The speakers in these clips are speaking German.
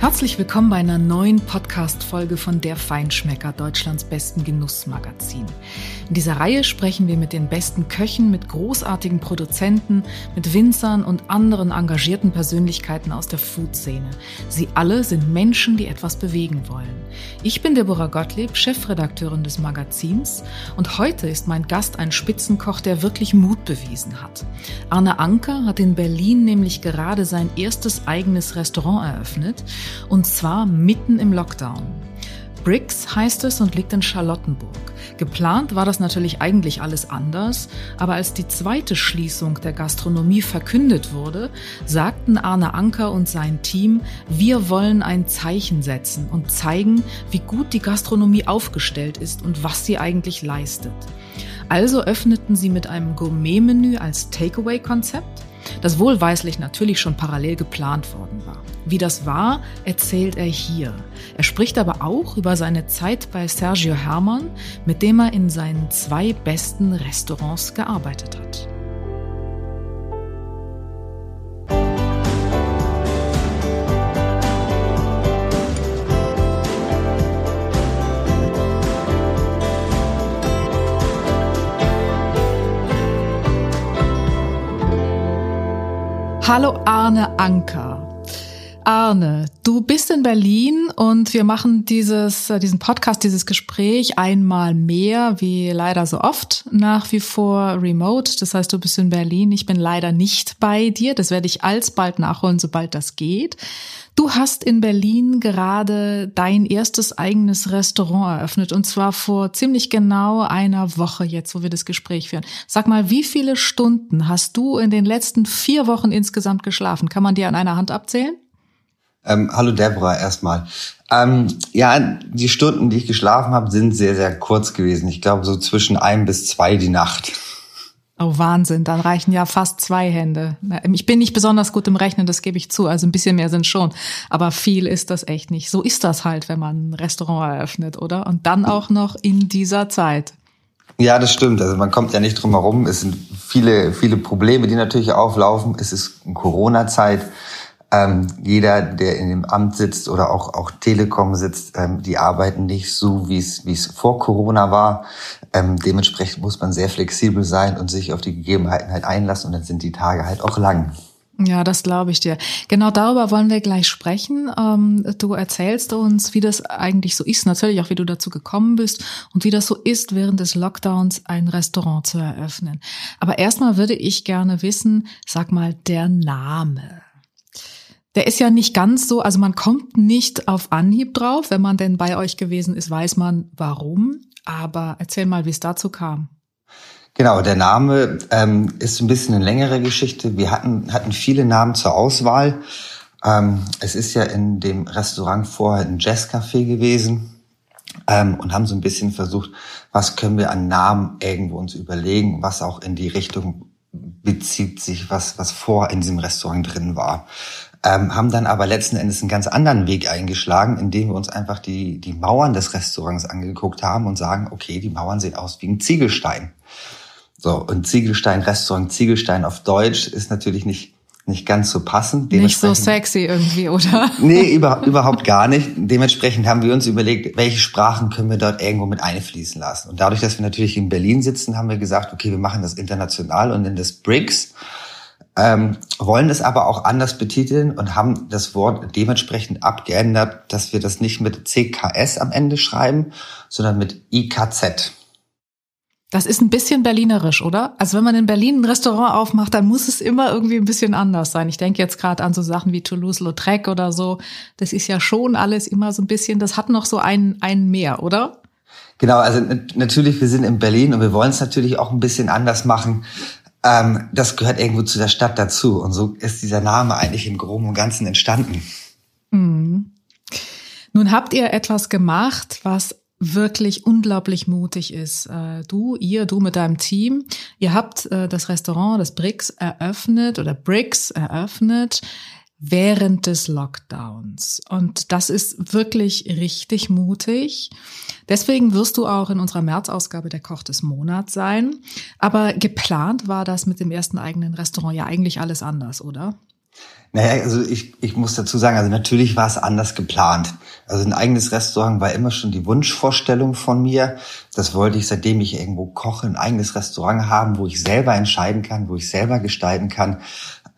Herzlich willkommen bei einer neuen Podcast-Folge von Der Feinschmecker, Deutschlands besten Genussmagazin. In dieser Reihe sprechen wir mit den besten Köchen, mit großartigen Produzenten, mit Winzern und anderen engagierten Persönlichkeiten aus der Food-Szene. Sie alle sind Menschen, die etwas bewegen wollen. Ich bin Deborah Gottlieb, Chefredakteurin des Magazins und heute ist mein Gast ein Spitzenkoch, der wirklich Mut bewiesen hat. Arne Anker hat in Berlin nämlich gerade sein erstes eigenes Restaurant eröffnet und zwar mitten im Lockdown. Bricks heißt es und liegt in Charlottenburg. Geplant war das natürlich eigentlich alles anders, aber als die zweite Schließung der Gastronomie verkündet wurde, sagten Arne Anker und sein Team, wir wollen ein Zeichen setzen und zeigen, wie gut die Gastronomie aufgestellt ist und was sie eigentlich leistet. Also öffneten sie mit einem Gourmet-Menü als Takeaway-Konzept, das wohlweislich natürlich schon parallel geplant worden war. Wie das war, erzählt er hier. Er spricht aber auch über seine Zeit bei Sergio Hermann, mit dem er in seinen zwei besten Restaurants gearbeitet hat. Hallo Arne Anker. Arne, du bist in Berlin und wir machen dieses, äh, diesen Podcast, dieses Gespräch einmal mehr, wie leider so oft, nach wie vor remote. Das heißt, du bist in Berlin. Ich bin leider nicht bei dir. Das werde ich alsbald nachholen, sobald das geht. Du hast in Berlin gerade dein erstes eigenes Restaurant eröffnet und zwar vor ziemlich genau einer Woche jetzt, wo wir das Gespräch führen. Sag mal, wie viele Stunden hast du in den letzten vier Wochen insgesamt geschlafen? Kann man dir an einer Hand abzählen? Ähm, hallo Deborah erstmal. Ähm, ja, die Stunden, die ich geschlafen habe, sind sehr, sehr kurz gewesen. Ich glaube so zwischen ein bis zwei die Nacht. Oh, Wahnsinn, dann reichen ja fast zwei Hände. Ich bin nicht besonders gut im Rechnen, das gebe ich zu. Also ein bisschen mehr sind schon. Aber viel ist das echt nicht. So ist das halt, wenn man ein Restaurant eröffnet, oder? Und dann auch noch in dieser Zeit. Ja, das stimmt. Also man kommt ja nicht drum herum. Es sind viele, viele Probleme, die natürlich auflaufen. Es ist Corona-Zeit. Ähm, jeder, der in dem Amt sitzt oder auch, auch Telekom sitzt, ähm, die arbeiten nicht so, wie es, vor Corona war. Ähm, dementsprechend muss man sehr flexibel sein und sich auf die Gegebenheiten halt einlassen und dann sind die Tage halt auch lang. Ja, das glaube ich dir. Genau darüber wollen wir gleich sprechen. Ähm, du erzählst uns, wie das eigentlich so ist, natürlich auch, wie du dazu gekommen bist und wie das so ist, während des Lockdowns ein Restaurant zu eröffnen. Aber erstmal würde ich gerne wissen, sag mal, der Name. Der ist ja nicht ganz so, also man kommt nicht auf Anhieb drauf. Wenn man denn bei euch gewesen ist, weiß man warum. Aber erzähl mal, wie es dazu kam. Genau, der Name ähm, ist ein bisschen eine längere Geschichte. Wir hatten, hatten viele Namen zur Auswahl. Ähm, es ist ja in dem Restaurant vorher ein Jazzcafé gewesen ähm, und haben so ein bisschen versucht, was können wir an Namen irgendwo uns überlegen, was auch in die Richtung bezieht sich, was, was vor in diesem Restaurant drin war ähm, haben dann aber letzten Endes einen ganz anderen Weg eingeschlagen, indem wir uns einfach die, die Mauern des Restaurants angeguckt haben und sagen, okay, die Mauern sehen aus wie ein Ziegelstein. So, und Ziegelstein, Restaurant Ziegelstein auf Deutsch ist natürlich nicht, nicht ganz so passend. Nicht so sexy irgendwie, oder? Nee, über, überhaupt gar nicht. Dementsprechend haben wir uns überlegt, welche Sprachen können wir dort irgendwo mit einfließen lassen. Und dadurch, dass wir natürlich in Berlin sitzen, haben wir gesagt, okay, wir machen das international und nennen das BRICS ähm, wollen es aber auch anders betiteln und haben das Wort dementsprechend abgeändert, dass wir das nicht mit CKS am Ende schreiben, sondern mit IKZ. Das ist ein bisschen berlinerisch, oder? Also wenn man in Berlin ein Restaurant aufmacht, dann muss es immer irgendwie ein bisschen anders sein. Ich denke jetzt gerade an so Sachen wie Toulouse-Lautrec oder so. Das ist ja schon alles immer so ein bisschen, das hat noch so einen, einen mehr, oder? Genau, also natürlich, wir sind in Berlin und wir wollen es natürlich auch ein bisschen anders machen. Ähm, das gehört irgendwo zu der Stadt dazu. Und so ist dieser Name eigentlich im Groben und Ganzen entstanden. Mhm. Nun habt ihr etwas gemacht, was wirklich unglaublich mutig ist. Äh, du, ihr, du mit deinem Team, ihr habt äh, das Restaurant, das Bricks eröffnet oder Bricks eröffnet während des Lockdowns. Und das ist wirklich richtig mutig. Deswegen wirst du auch in unserer März-Ausgabe der Koch des Monats sein. Aber geplant war das mit dem ersten eigenen Restaurant ja eigentlich alles anders, oder? Naja, also ich, ich muss dazu sagen, also natürlich war es anders geplant. Also ein eigenes Restaurant war immer schon die Wunschvorstellung von mir. Das wollte ich, seitdem ich irgendwo koche, ein eigenes Restaurant haben, wo ich selber entscheiden kann, wo ich selber gestalten kann.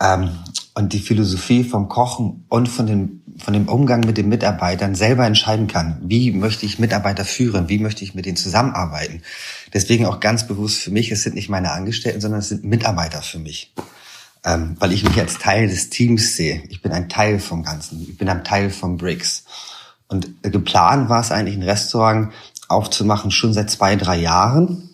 Ähm, und die Philosophie vom Kochen und von dem, von dem Umgang mit den Mitarbeitern selber entscheiden kann. Wie möchte ich Mitarbeiter führen? Wie möchte ich mit denen zusammenarbeiten? Deswegen auch ganz bewusst für mich, es sind nicht meine Angestellten, sondern es sind Mitarbeiter für mich ähm, weil ich mich als Teil des Teams sehe. Ich bin ein Teil vom Ganzen. Ich bin ein Teil von Bricks. Und geplant war es eigentlich, ein Restaurant aufzumachen, schon seit zwei, drei Jahren.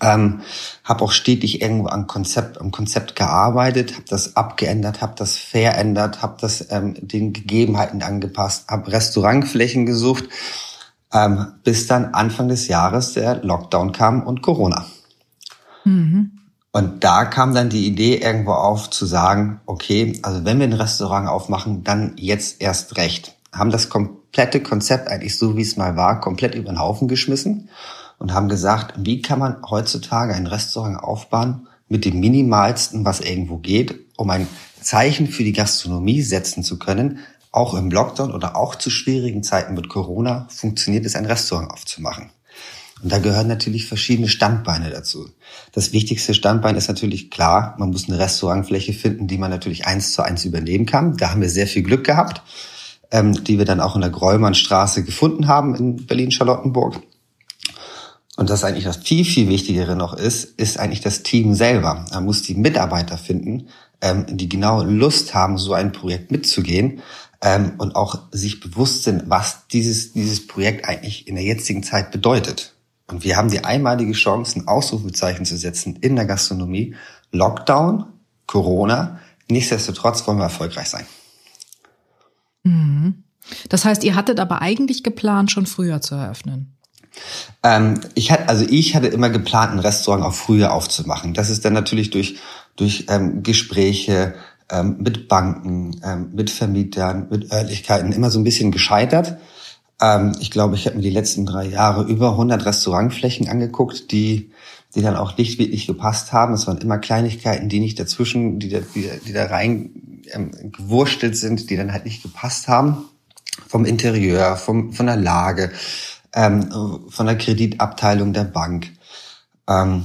Ähm, habe auch stetig irgendwo am Konzept, am Konzept gearbeitet, habe das abgeändert, habe das verändert, habe das ähm, den Gegebenheiten angepasst, habe Restaurantflächen gesucht, ähm, bis dann Anfang des Jahres der Lockdown kam und Corona. Mhm. Und da kam dann die Idee irgendwo auf zu sagen, okay, also wenn wir ein Restaurant aufmachen, dann jetzt erst recht. Haben das komplette Konzept eigentlich so, wie es mal war, komplett über den Haufen geschmissen und haben gesagt, wie kann man heutzutage ein Restaurant aufbauen mit dem minimalsten, was irgendwo geht, um ein Zeichen für die Gastronomie setzen zu können, auch im Lockdown oder auch zu schwierigen Zeiten mit Corona funktioniert es, ein Restaurant aufzumachen. Und da gehören natürlich verschiedene Standbeine dazu. Das wichtigste Standbein ist natürlich klar, man muss eine Restaurantfläche finden, die man natürlich eins zu eins übernehmen kann. Da haben wir sehr viel Glück gehabt, ähm, die wir dann auch in der Gräumannstraße gefunden haben in Berlin-Charlottenburg. Und das eigentlich das viel, viel Wichtigere noch ist, ist eigentlich das Team selber. Man muss die Mitarbeiter finden, ähm, die genau Lust haben, so ein Projekt mitzugehen ähm, und auch sich bewusst sind, was dieses, dieses Projekt eigentlich in der jetzigen Zeit bedeutet. Und wir haben die einmalige Chance, ein Ausrufezeichen zu setzen in der Gastronomie. Lockdown, Corona, nichtsdestotrotz wollen wir erfolgreich sein. Mhm. Das heißt, ihr hattet aber eigentlich geplant, schon früher zu eröffnen. Ähm, ich hatte, also ich hatte immer geplant, ein Restaurant auch früher aufzumachen. Das ist dann natürlich durch durch ähm, Gespräche ähm, mit Banken, ähm, mit Vermietern, mit Örtlichkeiten immer so ein bisschen gescheitert. Ähm, ich glaube, ich habe mir die letzten drei Jahre über 100 Restaurantflächen angeguckt, die die dann auch nicht wirklich gepasst haben. Es waren immer Kleinigkeiten, die nicht dazwischen, die da, die, die da rein ähm, gewurstelt sind, die dann halt nicht gepasst haben. Vom Interieur, vom, von der Lage, ähm, von der Kreditabteilung der Bank. Ähm,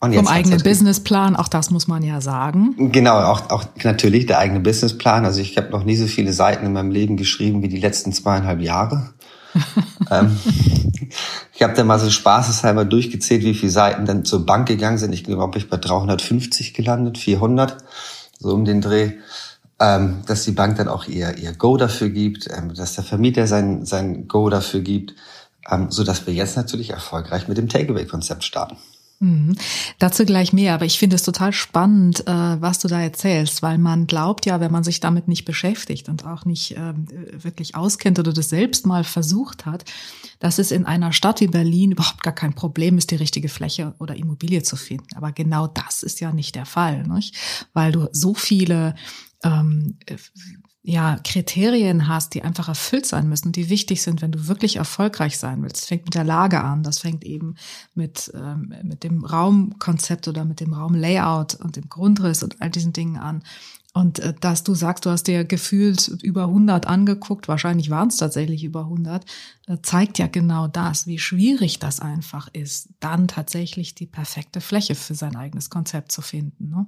und jetzt Vom eigenen Businessplan, auch das muss man ja sagen. Genau, auch, auch natürlich der eigene Businessplan. Also ich habe noch nie so viele Seiten in meinem Leben geschrieben wie die letzten zweieinhalb Jahre. ähm, ich habe da mal so spaßeshalber durchgezählt, wie viele Seiten dann zur Bank gegangen sind. Ich glaube, ich bei 350 gelandet, 400, so um den Dreh. Ähm, dass die Bank dann auch ihr, ihr Go dafür gibt, ähm, dass der Vermieter sein, sein Go dafür gibt, ähm, so dass wir jetzt natürlich erfolgreich mit dem Takeaway-Konzept starten. Mhm. Dazu gleich mehr, aber ich finde es total spannend, äh, was du da erzählst, weil man glaubt ja, wenn man sich damit nicht beschäftigt und auch nicht ähm, wirklich auskennt oder das selbst mal versucht hat, dass es in einer Stadt wie Berlin überhaupt gar kein Problem ist, die richtige Fläche oder Immobilie zu finden. Aber genau das ist ja nicht der Fall, nicht? weil du so viele ähm, ja, Kriterien hast, die einfach erfüllt sein müssen, die wichtig sind, wenn du wirklich erfolgreich sein willst. Das fängt mit der Lage an, das fängt eben mit, ähm, mit dem Raumkonzept oder mit dem Raumlayout und dem Grundriss und all diesen Dingen an. Und äh, dass du sagst, du hast dir gefühlt über 100 angeguckt, wahrscheinlich waren es tatsächlich über 100, äh, zeigt ja genau das, wie schwierig das einfach ist, dann tatsächlich die perfekte Fläche für sein eigenes Konzept zu finden. Ne?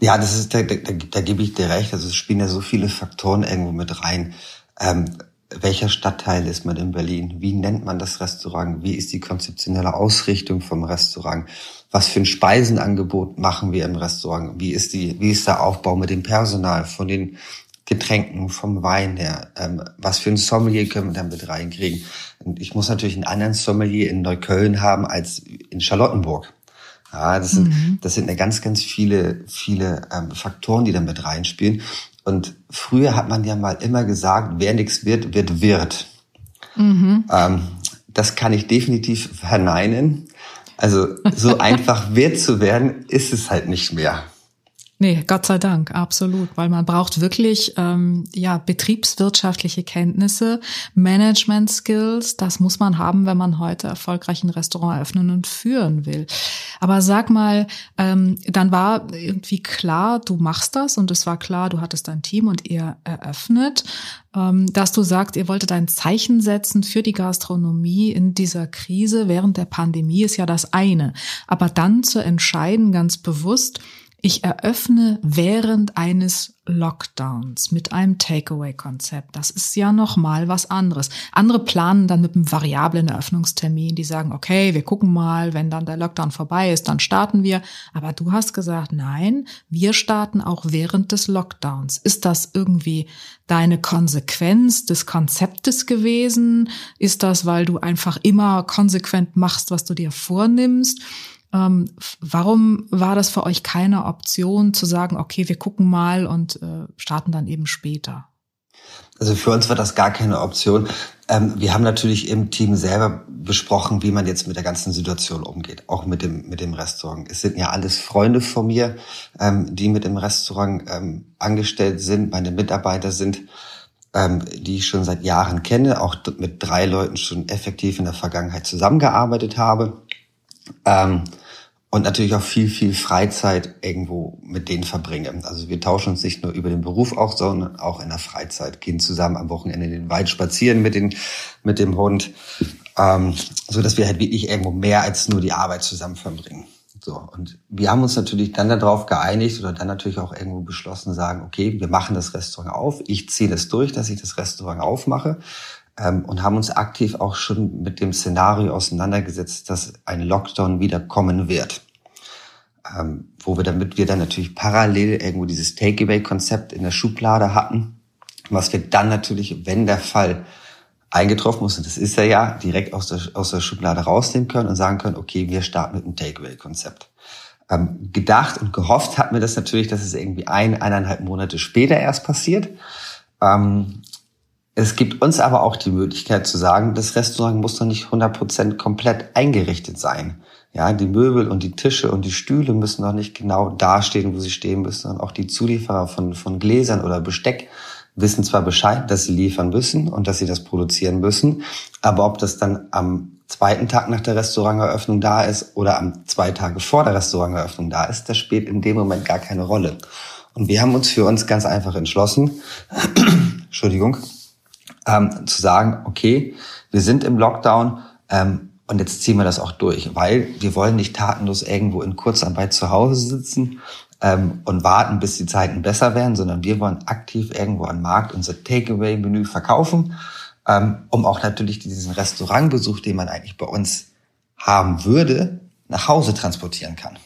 Ja, das ist, da, da, da gebe ich dir recht. Also es spielen ja so viele Faktoren irgendwo mit rein. Ähm, welcher Stadtteil ist man in Berlin? Wie nennt man das Restaurant? Wie ist die konzeptionelle Ausrichtung vom Restaurant? Was für ein Speisenangebot machen wir im Restaurant? Wie ist die, wie ist der Aufbau mit dem Personal, von den Getränken, vom Wein her? Ähm, was für ein Sommelier können wir dann mit reinkriegen? Und ich muss natürlich einen anderen Sommelier in Neukölln haben als in Charlottenburg. Ja, das sind, mhm. das sind ja ganz, ganz viele, viele ähm, Faktoren, die da mit reinspielen. Und früher hat man ja mal immer gesagt, wer nichts wird, wird Wirt. Mhm. Ähm, das kann ich definitiv verneinen. Also so einfach Wirt zu werden, ist es halt nicht mehr. Nee, Gott sei Dank, absolut, weil man braucht wirklich ähm, ja betriebswirtschaftliche Kenntnisse, Management Skills. Das muss man haben, wenn man heute erfolgreich ein Restaurant eröffnen und führen will. Aber sag mal, ähm, dann war irgendwie klar, du machst das und es war klar, du hattest dein Team und ihr eröffnet, ähm, dass du sagst, ihr wolltet ein Zeichen setzen für die Gastronomie in dieser Krise während der Pandemie ist ja das eine, aber dann zu entscheiden ganz bewusst ich eröffne während eines Lockdowns mit einem Takeaway-Konzept. Das ist ja noch mal was anderes. Andere planen dann mit einem variablen Eröffnungstermin. Die sagen, okay, wir gucken mal, wenn dann der Lockdown vorbei ist, dann starten wir. Aber du hast gesagt, nein, wir starten auch während des Lockdowns. Ist das irgendwie deine Konsequenz des Konzeptes gewesen? Ist das, weil du einfach immer konsequent machst, was du dir vornimmst? Ähm, warum war das für euch keine Option zu sagen, okay, wir gucken mal und äh, starten dann eben später? Also für uns war das gar keine Option. Ähm, wir haben natürlich im Team selber besprochen, wie man jetzt mit der ganzen Situation umgeht, auch mit dem mit dem Restaurant. Es sind ja alles Freunde von mir, ähm, die mit dem Restaurant ähm, angestellt sind, meine Mitarbeiter sind, ähm, die ich schon seit Jahren kenne, auch mit drei Leuten schon effektiv in der Vergangenheit zusammengearbeitet habe. Ähm, und natürlich auch viel, viel Freizeit irgendwo mit denen verbringe. Also wir tauschen uns nicht nur über den Beruf auch, sondern auch in der Freizeit, gehen zusammen am Wochenende in den Wald spazieren mit, den, mit dem Hund, ähm, so dass wir halt wirklich irgendwo mehr als nur die Arbeit zusammen verbringen. So, und wir haben uns natürlich dann darauf geeinigt oder dann natürlich auch irgendwo beschlossen, sagen, okay, wir machen das Restaurant auf. Ich ziehe das durch, dass ich das Restaurant aufmache ähm, und haben uns aktiv auch schon mit dem Szenario auseinandergesetzt, dass ein Lockdown wieder kommen wird. Ähm, wo wir damit wir dann natürlich parallel irgendwo dieses Takeaway-Konzept in der Schublade hatten, was wir dann natürlich, wenn der Fall eingetroffen ist, und das ist er ja, direkt aus der, aus der Schublade rausnehmen können und sagen können, okay, wir starten mit einem Takeaway-Konzept. Ähm, gedacht und gehofft hatten wir das natürlich, dass es irgendwie ein, eineinhalb Monate später erst passiert. Ähm, es gibt uns aber auch die Möglichkeit zu sagen, das Restaurant muss noch nicht 100% komplett eingerichtet sein. Ja, die Möbel und die Tische und die Stühle müssen noch nicht genau dastehen, wo sie stehen müssen. Und auch die Zulieferer von, von Gläsern oder Besteck wissen zwar Bescheid, dass sie liefern müssen und dass sie das produzieren müssen, aber ob das dann am zweiten Tag nach der Restauranteröffnung da ist oder am zwei Tage vor der Restauranteröffnung da ist, das spielt in dem Moment gar keine Rolle. Und wir haben uns für uns ganz einfach entschlossen, Entschuldigung, ähm, zu sagen, okay, wir sind im Lockdown ähm, und jetzt ziehen wir das auch durch, weil wir wollen nicht tatenlos irgendwo in Kurzarbeit zu Hause sitzen ähm, und warten, bis die Zeiten besser werden, sondern wir wollen aktiv irgendwo am Markt unser Takeaway-Menü verkaufen, ähm, um auch natürlich diesen Restaurantbesuch, den man eigentlich bei uns haben würde, nach Hause transportieren kann.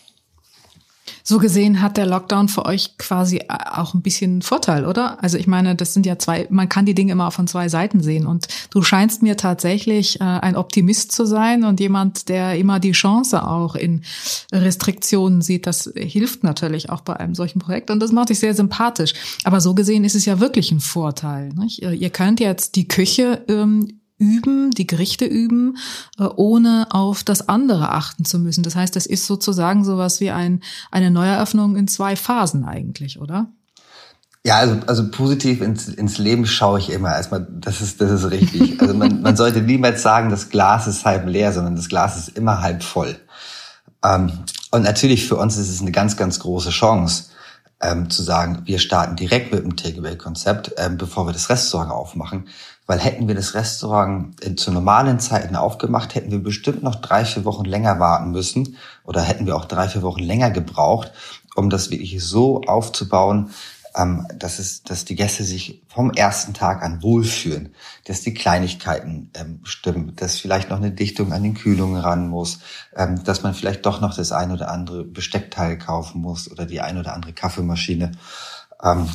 So gesehen hat der Lockdown für euch quasi äh, auch ein bisschen Vorteil, oder? Also ich meine, das sind ja zwei, man kann die Dinge immer von zwei Seiten sehen. Und du scheinst mir tatsächlich äh, ein Optimist zu sein und jemand, der immer die Chance auch in Restriktionen sieht. Das hilft natürlich auch bei einem solchen Projekt und das macht dich sehr sympathisch. Aber so gesehen ist es ja wirklich ein Vorteil. Nicht? Ihr könnt jetzt die Küche ähm, üben, die Gerichte üben, äh, ohne auf das andere achten zu müssen. Das heißt, das ist sozusagen sowas wie ein, eine Neueröffnung in zwei Phasen eigentlich, oder? Ja, also, also positiv ins, ins Leben schaue ich immer. Erstmal, das ist, das ist richtig. Also man, man sollte niemals sagen, das Glas ist halb leer, sondern das Glas ist immer halb voll. Ähm, und natürlich für uns ist es eine ganz, ganz große Chance, ähm, zu sagen, wir starten direkt mit dem Takeaway-Konzept, ähm, bevor wir das Restaurant aufmachen. Weil hätten wir das Restaurant zu normalen Zeiten aufgemacht, hätten wir bestimmt noch drei, vier Wochen länger warten müssen oder hätten wir auch drei, vier Wochen länger gebraucht, um das wirklich so aufzubauen, ähm, dass, es, dass die Gäste sich vom ersten Tag an wohlfühlen, dass die Kleinigkeiten ähm, stimmen, dass vielleicht noch eine Dichtung an den Kühlungen ran muss, ähm, dass man vielleicht doch noch das ein oder andere Besteckteil kaufen muss oder die ein oder andere Kaffeemaschine. Ähm,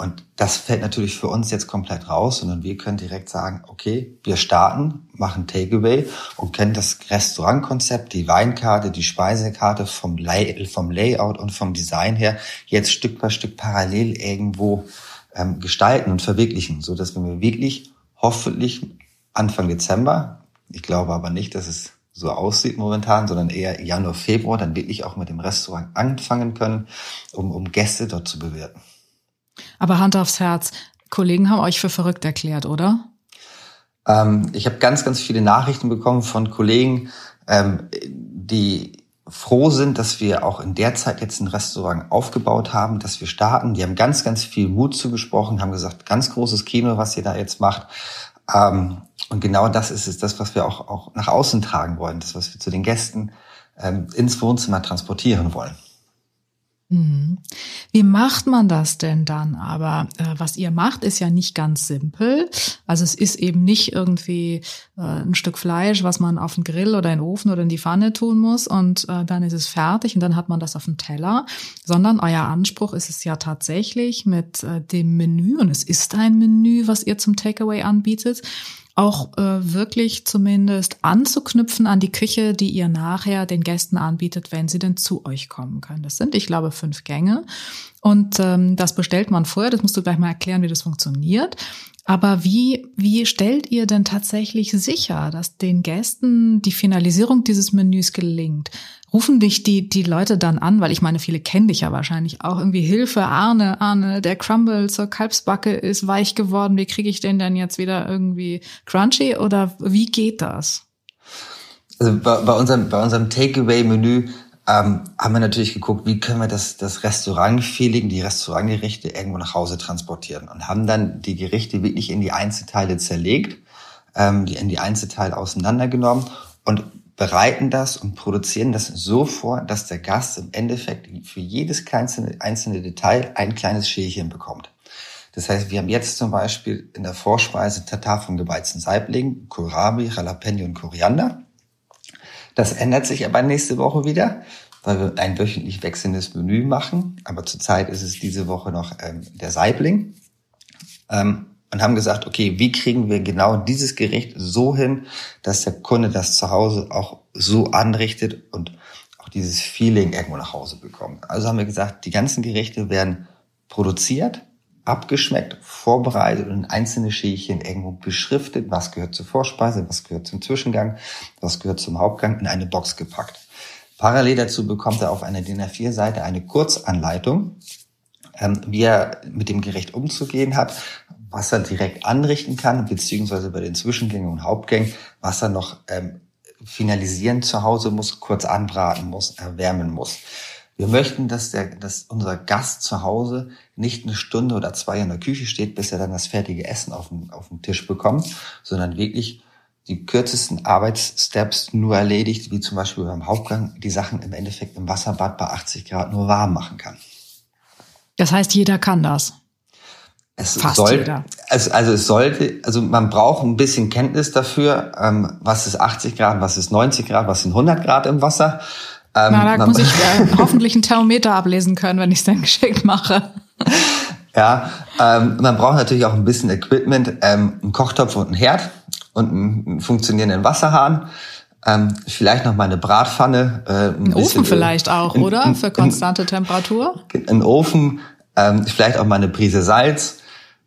und das fällt natürlich für uns jetzt komplett raus, sondern wir können direkt sagen, okay, wir starten, machen Takeaway und kennen das Restaurantkonzept, die Weinkarte, die Speisekarte vom, Lay vom Layout und vom Design her jetzt Stück bei Stück parallel irgendwo ähm, gestalten und verwirklichen, so dass wir wirklich hoffentlich Anfang Dezember, ich glaube aber nicht, dass es so aussieht momentan, sondern eher Januar, Februar dann wirklich auch mit dem Restaurant anfangen können, um, um Gäste dort zu bewirten. Aber Hand aufs Herz, Kollegen haben euch für verrückt erklärt, oder? Ähm, ich habe ganz, ganz viele Nachrichten bekommen von Kollegen, ähm, die froh sind, dass wir auch in der Zeit jetzt ein Restaurant aufgebaut haben, dass wir starten. Die haben ganz, ganz viel Mut zugesprochen, haben gesagt, ganz großes Kino, was ihr da jetzt macht. Ähm, und genau das ist es, das, was wir auch, auch nach außen tragen wollen, das, was wir zu den Gästen ähm, ins Wohnzimmer transportieren wollen. Mhm. Wie macht man das denn dann? Aber äh, was ihr macht, ist ja nicht ganz simpel. Also es ist eben nicht irgendwie äh, ein Stück Fleisch, was man auf den Grill oder in den Ofen oder in die Pfanne tun muss und äh, dann ist es fertig und dann hat man das auf dem Teller, sondern euer Anspruch ist es ja tatsächlich mit dem Menü und es ist ein Menü, was ihr zum Takeaway anbietet, auch äh, wirklich zumindest anzuknüpfen an die Küche, die ihr nachher den Gästen anbietet, wenn sie denn zu euch kommen können. Das sind, ich glaube, fünf Gänge. Und ähm, das bestellt man vorher. Das musst du gleich mal erklären, wie das funktioniert. Aber wie, wie stellt ihr denn tatsächlich sicher, dass den Gästen die Finalisierung dieses Menüs gelingt? Rufen dich die, die Leute dann an, weil ich meine, viele kennen dich ja wahrscheinlich auch irgendwie Hilfe, Arne, Arne, der Crumble zur Kalbsbacke ist weich geworden. Wie kriege ich den denn jetzt wieder irgendwie crunchy oder wie geht das? Also bei, bei unserem, bei unserem Takeaway-Menü ähm, haben wir natürlich geguckt, wie können wir das, das Restaurant-Feeling, die Restaurantgerichte irgendwo nach Hause transportieren und haben dann die Gerichte wirklich in die Einzelteile zerlegt, ähm, die in die Einzelteile auseinandergenommen und bereiten das und produzieren das so vor, dass der Gast im Endeffekt für jedes kleinste, einzelne Detail ein kleines Schälchen bekommt. Das heißt, wir haben jetzt zum Beispiel in der Vorspeise Tatar von gebeizten Saiblingen, Kohlrabi, Jalapeno und Koriander. Das ändert sich aber nächste Woche wieder, weil wir ein wöchentlich wechselndes Menü machen. Aber zurzeit ist es diese Woche noch ähm, der Saibling. Ähm, und haben gesagt, okay, wie kriegen wir genau dieses Gericht so hin, dass der Kunde das zu Hause auch so anrichtet und auch dieses Feeling irgendwo nach Hause bekommt. Also haben wir gesagt, die ganzen Gerichte werden produziert, abgeschmeckt, vorbereitet und in einzelne Schälchen irgendwo beschriftet, was gehört zur Vorspeise, was gehört zum Zwischengang, was gehört zum Hauptgang, in eine Box gepackt. Parallel dazu bekommt er auf einer DIN A4-Seite eine Kurzanleitung, ähm, wie er mit dem Gericht umzugehen hat, was er direkt anrichten kann, beziehungsweise bei den Zwischengängen und Hauptgängen, was er noch ähm, finalisieren zu Hause muss, kurz anbraten muss, erwärmen muss. Wir möchten, dass, der, dass unser Gast zu Hause nicht eine Stunde oder zwei in der Küche steht, bis er dann das fertige Essen auf dem, auf dem Tisch bekommt, sondern wirklich die kürzesten Arbeitssteps nur erledigt, wie zum Beispiel beim Hauptgang, die Sachen im Endeffekt im Wasserbad bei 80 Grad nur warm machen kann. Das heißt, jeder kann das. Es Fast soll, jeder. Also, also es sollte, also man braucht ein bisschen Kenntnis dafür, ähm, was ist 80 Grad, was ist 90 Grad, was sind 100 Grad im Wasser. Ähm, Na, da muss ich äh, hoffentlich ein Thermometer ablesen können, wenn ich es dann geschickt mache. Ja, ähm, man braucht natürlich auch ein bisschen Equipment, ähm, einen Kochtopf und einen Herd und einen funktionierenden Wasserhahn. Ähm, vielleicht noch mal eine Bratpfanne. Äh, ein, ein Ofen vielleicht auch, in, oder? Für konstante in, Temperatur? Ein Ofen, ähm, vielleicht auch mal eine Prise Salz,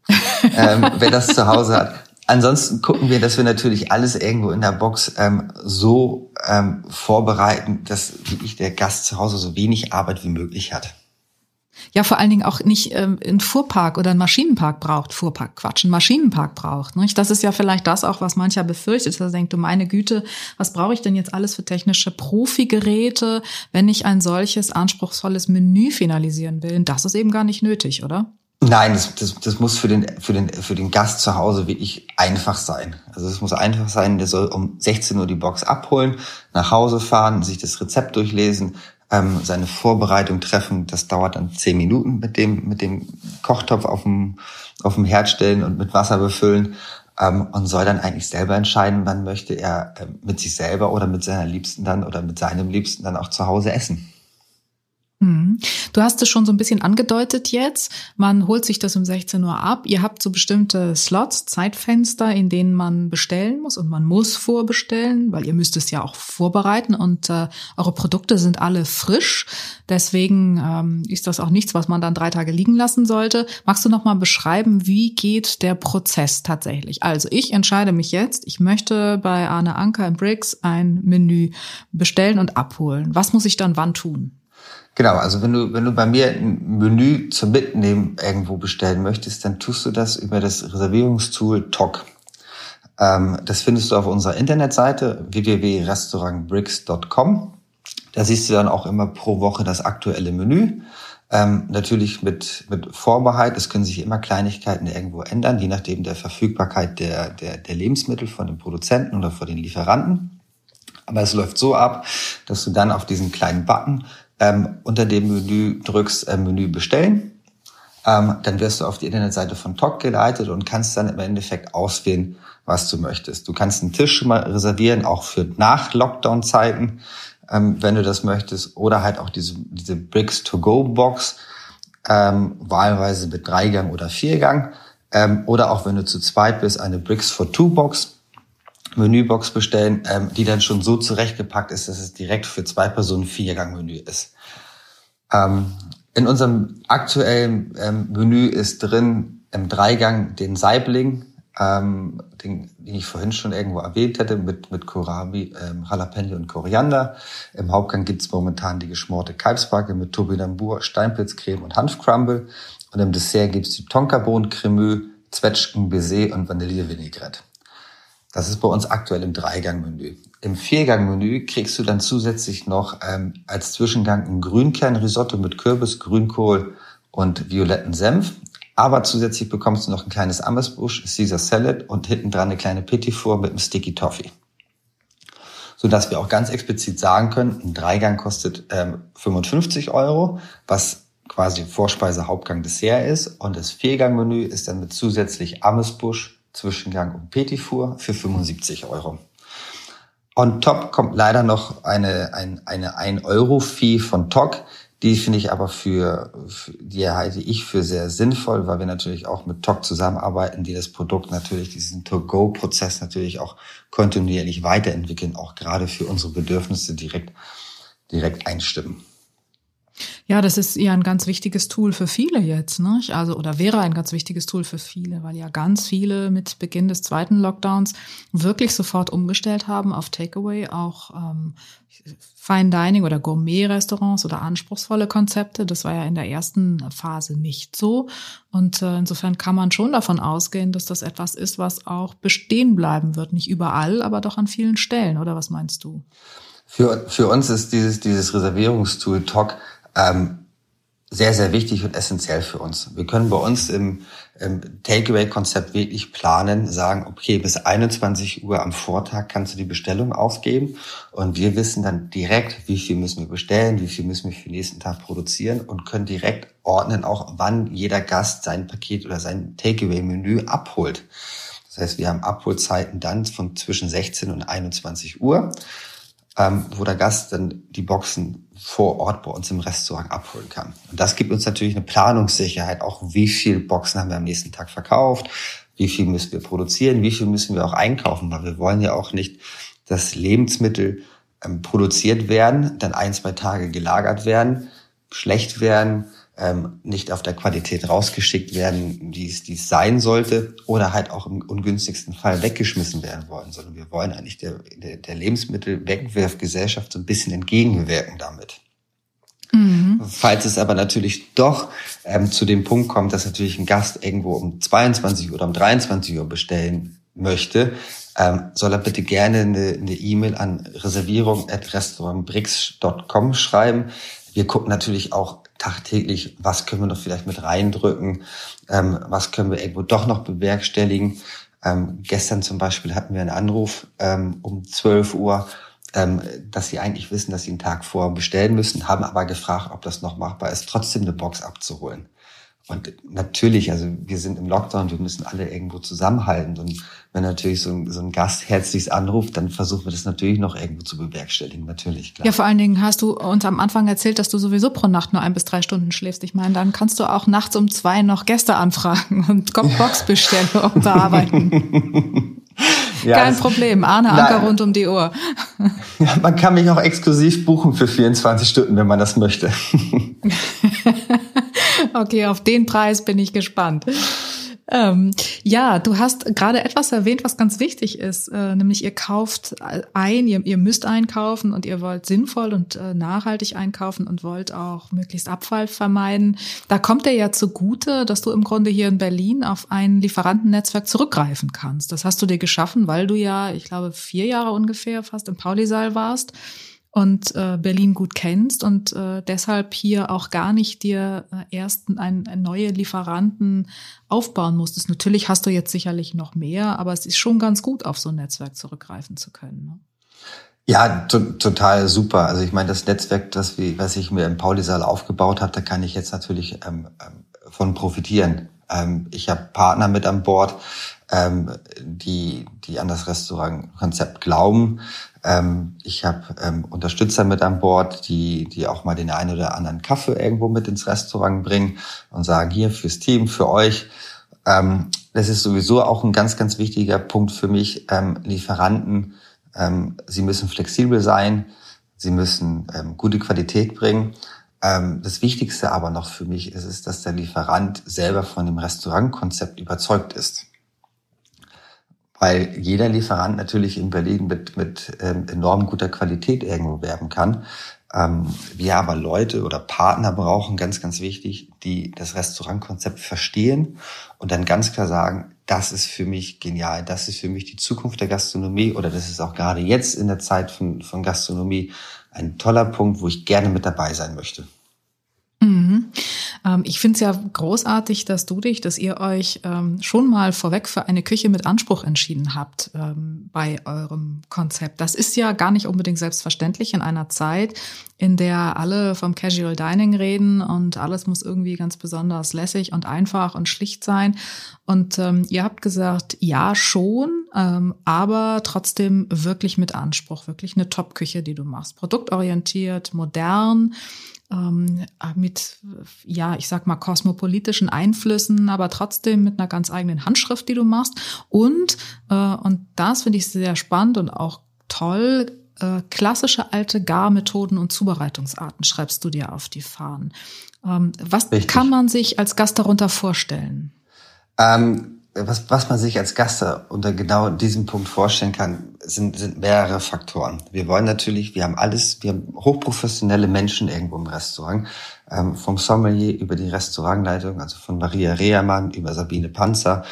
ähm, wer das zu Hause hat. Ansonsten gucken wir, dass wir natürlich alles irgendwo in der Box ähm, so ähm, vorbereiten, dass wirklich der Gast zu Hause so wenig Arbeit wie möglich hat. Ja, vor allen Dingen auch nicht ähm, einen Fuhrpark oder einen Maschinenpark braucht. Fuhrpark, Quatsch, einen Maschinenpark braucht. Nicht? Das ist ja vielleicht das auch, was mancher befürchtet. Er denkt, du meine Güte, was brauche ich denn jetzt alles für technische Profigeräte, wenn ich ein solches anspruchsvolles Menü finalisieren will? Das ist eben gar nicht nötig, oder? Nein, das, das, das muss für den, für, den, für den Gast zu Hause wirklich einfach sein. Also es muss einfach sein, der soll um 16 Uhr die Box abholen, nach Hause fahren, sich das Rezept durchlesen, ähm, seine Vorbereitung treffen. Das dauert dann zehn Minuten mit dem, mit dem Kochtopf auf dem, auf dem Herd stellen und mit Wasser befüllen ähm, und soll dann eigentlich selber entscheiden, wann möchte er äh, mit sich selber oder mit seiner Liebsten dann oder mit seinem Liebsten dann auch zu Hause essen. Mhm. Du hast es schon so ein bisschen angedeutet jetzt. Man holt sich das um 16 Uhr ab. Ihr habt so bestimmte Slots, Zeitfenster, in denen man bestellen muss und man muss vorbestellen, weil ihr müsst es ja auch vorbereiten und äh, eure Produkte sind alle frisch. Deswegen ähm, ist das auch nichts, was man dann drei Tage liegen lassen sollte. Magst du noch mal beschreiben, wie geht der Prozess tatsächlich? Also ich entscheide mich jetzt, ich möchte bei Arne Anker im Bricks ein Menü bestellen und abholen. Was muss ich dann wann tun? Genau, also wenn du, wenn du bei mir ein Menü zum Mitnehmen irgendwo bestellen möchtest, dann tust du das über das Reservierungstool TOC. Ähm, das findest du auf unserer Internetseite www.restaurantbricks.com. Da siehst du dann auch immer pro Woche das aktuelle Menü. Ähm, natürlich mit, mit Vorbehalt. Es können sich immer Kleinigkeiten irgendwo ändern, je nachdem der Verfügbarkeit der, der, der Lebensmittel von den Produzenten oder von den Lieferanten. Aber es läuft so ab, dass du dann auf diesen kleinen Button ähm, unter dem Menü drückst äh, Menü bestellen. Ähm, dann wirst du auf die Internetseite von TOC geleitet und kannst dann im Endeffekt auswählen, was du möchtest. Du kannst einen Tisch schon mal reservieren, auch für nach Lockdown-Zeiten, ähm, wenn du das möchtest, oder halt auch diese, diese Bricks to Go Box, ähm, wahlweise mit Dreigang oder Viergang, ähm, oder auch wenn du zu zweit bist, eine Bricks for Two Box. Menübox bestellen, ähm, die dann schon so zurechtgepackt ist, dass es direkt für zwei Personen Viergang-Menü ist. Ähm, in unserem aktuellen ähm, Menü ist drin im Dreigang den Saibling, ähm, den, den ich vorhin schon irgendwo erwähnt hätte, mit, mit Kohlrabi, ähm, Jalapeno und Koriander. Im Hauptgang gibt's momentan die geschmorte Kalbsbacke mit Turbinambur, Steinpilzcreme und Hanfcrumble. Und im Dessert gibt's die Tonkabohnen-Cremeux, Zwetschgen, Baiser und Vanille-Vinaigrette. Das ist bei uns aktuell im Dreigang-Menü. Im Viergang-Menü kriegst du dann zusätzlich noch ähm, als Zwischengang ein Grünkernrisotto mit Kürbis, Grünkohl und violetten Senf. Aber zusätzlich bekommst du noch ein kleines Amesbusch, Caesar Salad und hinten dran eine kleine Petit Four mit einem Sticky Toffee. Sodass wir auch ganz explizit sagen können, ein Dreigang kostet ähm, 55 Euro, was quasi Vorspeise, Hauptgang, Dessert ist. Und das Viergang-Menü ist dann mit zusätzlich Amesbusch, Zwischengang und Petit Four für 75 Euro. On top kommt leider noch eine, ein, eine 1-Euro-Fee von TOC. Die finde ich aber für, für, die halte ich für sehr sinnvoll, weil wir natürlich auch mit TOC zusammenarbeiten, die das Produkt natürlich, diesen To-Go-Prozess natürlich auch kontinuierlich weiterentwickeln, auch gerade für unsere Bedürfnisse direkt, direkt einstimmen. Ja, das ist ja ein ganz wichtiges Tool für viele jetzt, ne? Also, oder wäre ein ganz wichtiges Tool für viele, weil ja ganz viele mit Beginn des zweiten Lockdowns wirklich sofort umgestellt haben auf Takeaway, auch ähm, Fine Dining oder Gourmet-Restaurants oder anspruchsvolle Konzepte. Das war ja in der ersten Phase nicht so. Und äh, insofern kann man schon davon ausgehen, dass das etwas ist, was auch bestehen bleiben wird. Nicht überall, aber doch an vielen Stellen. Oder was meinst du? Für, für uns ist dieses, dieses Reservierungstool TOC ähm, sehr, sehr wichtig und essentiell für uns. Wir können bei uns im, im Takeaway-Konzept wirklich planen, sagen, okay, bis 21 Uhr am Vortag kannst du die Bestellung aufgeben und wir wissen dann direkt, wie viel müssen wir bestellen, wie viel müssen wir für den nächsten Tag produzieren und können direkt ordnen, auch wann jeder Gast sein Paket oder sein Takeaway-Menü abholt. Das heißt, wir haben Abholzeiten dann von zwischen 16 und 21 Uhr ähm, wo der Gast dann die Boxen vor Ort bei uns im Restaurant abholen kann. Und das gibt uns natürlich eine Planungssicherheit, auch wie viel Boxen haben wir am nächsten Tag verkauft, wie viel müssen wir produzieren, wie viel müssen wir auch einkaufen, weil wir wollen ja auch nicht, dass Lebensmittel ähm, produziert werden, dann ein, zwei Tage gelagert werden, schlecht werden, ähm, nicht auf der Qualität rausgeschickt werden, die es, die es sein sollte, oder halt auch im ungünstigsten Fall weggeschmissen werden wollen, sondern wir wollen eigentlich der, der, der Lebensmittelwegwerfgesellschaft so ein bisschen entgegenwirken damit. Mhm. Falls es aber natürlich doch ähm, zu dem Punkt kommt, dass natürlich ein Gast irgendwo um 22 oder um 23 Uhr bestellen möchte, ähm, soll er bitte gerne eine E-Mail e an reservierung.restaurantbrix.com schreiben. Wir gucken natürlich auch tagtäglich, was können wir noch vielleicht mit reindrücken, ähm, was können wir irgendwo doch noch bewerkstelligen. Ähm, gestern zum Beispiel hatten wir einen Anruf ähm, um 12 Uhr, ähm, dass sie eigentlich wissen, dass sie einen Tag vor bestellen müssen, haben aber gefragt, ob das noch machbar ist, trotzdem eine Box abzuholen. Und natürlich, also wir sind im Lockdown, wir müssen alle irgendwo zusammenhalten. Und wenn natürlich so ein, so ein Gast herzlichst anruft, dann versuchen wir das natürlich noch irgendwo zu bewerkstelligen, natürlich. Klar. Ja, vor allen Dingen hast du uns am Anfang erzählt, dass du sowieso pro Nacht nur ein bis drei Stunden schläfst. Ich meine, dann kannst du auch nachts um zwei noch Gäste anfragen und Boxbestellung bearbeiten. Ja, Kein Problem, Arne Anker na, rund um die Uhr. Ja, man kann mich auch exklusiv buchen für 24 Stunden, wenn man das möchte. okay, auf den Preis bin ich gespannt. Ähm, ja, du hast gerade etwas erwähnt, was ganz wichtig ist, äh, nämlich ihr kauft ein, ihr, ihr, müsst einkaufen und ihr wollt sinnvoll und äh, nachhaltig einkaufen und wollt auch möglichst Abfall vermeiden. Da kommt dir ja zugute, dass du im Grunde hier in Berlin auf ein Lieferantennetzwerk zurückgreifen kannst. Das hast du dir geschaffen, weil du ja, ich glaube, vier Jahre ungefähr fast im Paulisaal warst und äh, Berlin gut kennst und äh, deshalb hier auch gar nicht dir äh, erst ein, ein neue Lieferanten aufbauen musstest. Natürlich hast du jetzt sicherlich noch mehr, aber es ist schon ganz gut, auf so ein Netzwerk zurückgreifen zu können. Ne? Ja, total super. Also ich meine, das Netzwerk, das wie, was ich mir im Paulisaal aufgebaut habe, da kann ich jetzt natürlich ähm, ähm, von profitieren. Ähm, ich habe Partner mit an Bord, ähm, die, die an das Restaurantkonzept glauben. Ähm, ich habe ähm, Unterstützer mit an Bord, die, die auch mal den einen oder anderen Kaffee irgendwo mit ins Restaurant bringen und sagen, hier fürs Team, für euch. Ähm, das ist sowieso auch ein ganz, ganz wichtiger Punkt für mich. Ähm, Lieferanten, ähm, sie müssen flexibel sein, sie müssen ähm, gute Qualität bringen. Ähm, das Wichtigste aber noch für mich ist es, dass der Lieferant selber von dem Restaurantkonzept überzeugt ist weil jeder Lieferant natürlich in Berlin mit, mit ähm, enorm guter Qualität irgendwo werben kann. Ähm, wir aber Leute oder Partner brauchen, ganz, ganz wichtig, die das Restaurantkonzept verstehen und dann ganz klar sagen, das ist für mich genial, das ist für mich die Zukunft der Gastronomie oder das ist auch gerade jetzt in der Zeit von, von Gastronomie ein toller Punkt, wo ich gerne mit dabei sein möchte. Mhm. Ähm, ich finde es ja großartig, dass du dich, dass ihr euch ähm, schon mal vorweg für eine Küche mit Anspruch entschieden habt ähm, bei eurem Konzept. Das ist ja gar nicht unbedingt selbstverständlich in einer Zeit, in der alle vom Casual Dining reden und alles muss irgendwie ganz besonders lässig und einfach und schlicht sein. Und ähm, ihr habt gesagt, ja schon, ähm, aber trotzdem wirklich mit Anspruch, wirklich eine Top-Küche, die du machst. Produktorientiert, modern ähm, mit, ja, ich sag mal, kosmopolitischen Einflüssen, aber trotzdem mit einer ganz eigenen Handschrift, die du machst. Und, äh, und das finde ich sehr spannend und auch toll, äh, klassische alte Garmethoden und Zubereitungsarten schreibst du dir auf die Fahnen. Ähm, was Richtig. kann man sich als Gast darunter vorstellen? Ähm was, was man sich als Gast unter genau diesem Punkt vorstellen kann, sind, sind mehrere Faktoren. Wir wollen natürlich, wir haben alles, wir haben hochprofessionelle Menschen irgendwo im Restaurant, ähm, vom Sommelier über die Restaurantleitung, also von Maria Rehermann über Sabine Panzer,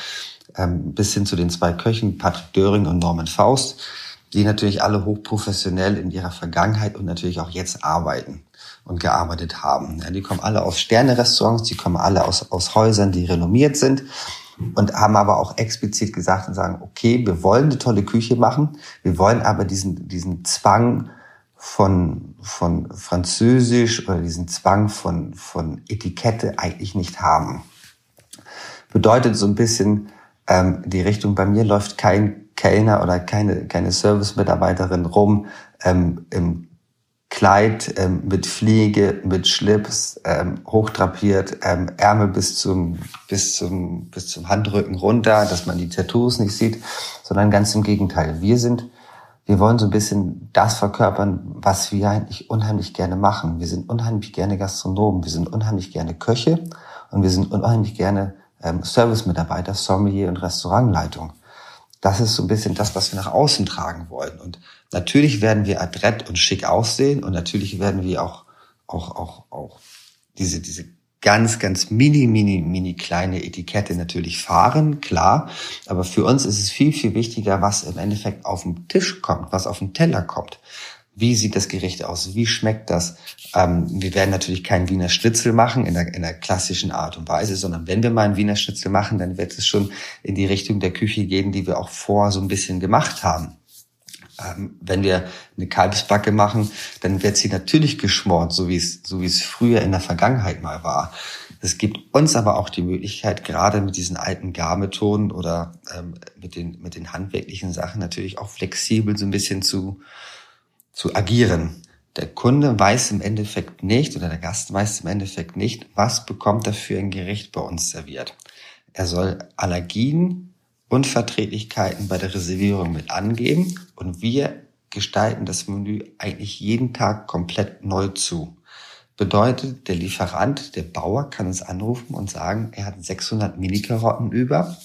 ähm, bis hin zu den zwei Köchen, Patrick Döring und Norman Faust, die natürlich alle hochprofessionell in ihrer Vergangenheit und natürlich auch jetzt arbeiten und gearbeitet haben. Ja, die kommen alle aus Sterne-Restaurants, die kommen alle aus, aus Häusern, die renommiert sind und haben aber auch explizit gesagt und sagen, okay, wir wollen eine tolle Küche machen, wir wollen aber diesen, diesen Zwang von, von Französisch oder diesen Zwang von, von Etikette eigentlich nicht haben. Bedeutet so ein bisschen, ähm, die Richtung bei mir läuft kein Kellner oder keine, keine Service-Mitarbeiterin rum ähm, im Kleid ähm, mit Fliege, mit Schlips, ähm, hochdrapiert, ähm, Ärmel bis zum, bis, zum, bis zum Handrücken runter, dass man die Tattoos nicht sieht, sondern ganz im Gegenteil. Wir sind, wir wollen so ein bisschen das verkörpern, was wir eigentlich unheimlich gerne machen. Wir sind unheimlich gerne Gastronomen, wir sind unheimlich gerne Köche und wir sind unheimlich gerne ähm, Service-Mitarbeiter, Sommelier und Restaurantleitung. Das ist so ein bisschen das, was wir nach außen tragen wollen. Und Natürlich werden wir adrett und schick aussehen und natürlich werden wir auch, auch, auch, auch diese, diese ganz, ganz mini, mini, mini kleine Etikette natürlich fahren, klar. Aber für uns ist es viel, viel wichtiger, was im Endeffekt auf den Tisch kommt, was auf den Teller kommt. Wie sieht das Gericht aus? Wie schmeckt das? Ähm, wir werden natürlich keinen Wiener Schnitzel machen in der, in der klassischen Art und Weise, sondern wenn wir mal einen Wiener Schnitzel machen, dann wird es schon in die Richtung der Küche gehen, die wir auch vor so ein bisschen gemacht haben. Ähm, wenn wir eine Kalbsbacke machen, dann wird sie natürlich geschmort, so wie es, so wie es früher in der Vergangenheit mal war. Es gibt uns aber auch die Möglichkeit, gerade mit diesen alten Garmethoden oder ähm, mit, den, mit den handwerklichen Sachen natürlich auch flexibel so ein bisschen zu, zu agieren. Der Kunde weiß im Endeffekt nicht oder der Gast weiß im Endeffekt nicht, was bekommt er für ein Gericht bei uns serviert. Er soll Allergien, Unverträglichkeiten bei der Reservierung mit angeben und wir gestalten das Menü eigentlich jeden Tag komplett neu zu. Bedeutet, der Lieferant, der Bauer kann uns anrufen und sagen, er hat 600 Mini-Karotten über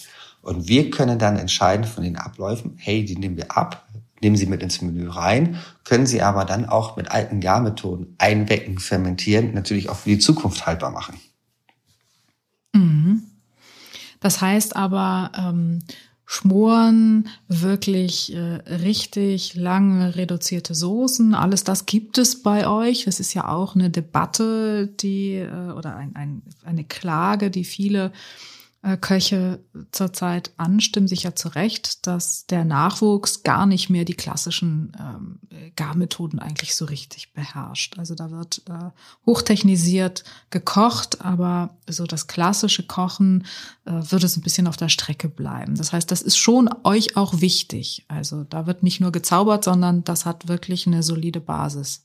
und wir können dann entscheiden von den Abläufen, hey, die nehmen wir ab, nehmen sie mit ins Menü rein, können sie aber dann auch mit alten Garmethoden einwecken, fermentieren, natürlich auch für die Zukunft haltbar machen. Mhm. Das heißt aber, ähm, Schmoren, wirklich äh, richtig lange reduzierte Soßen, alles das gibt es bei euch. Das ist ja auch eine Debatte, die äh, oder ein, ein, eine Klage, die viele Köche zurzeit anstimmen, sicher zu Recht, dass der Nachwuchs gar nicht mehr die klassischen ähm, Garmethoden eigentlich so richtig beherrscht. Also da wird äh, hochtechnisiert gekocht, aber so das klassische Kochen äh, wird es ein bisschen auf der Strecke bleiben. Das heißt, das ist schon euch auch wichtig. Also da wird nicht nur gezaubert, sondern das hat wirklich eine solide Basis.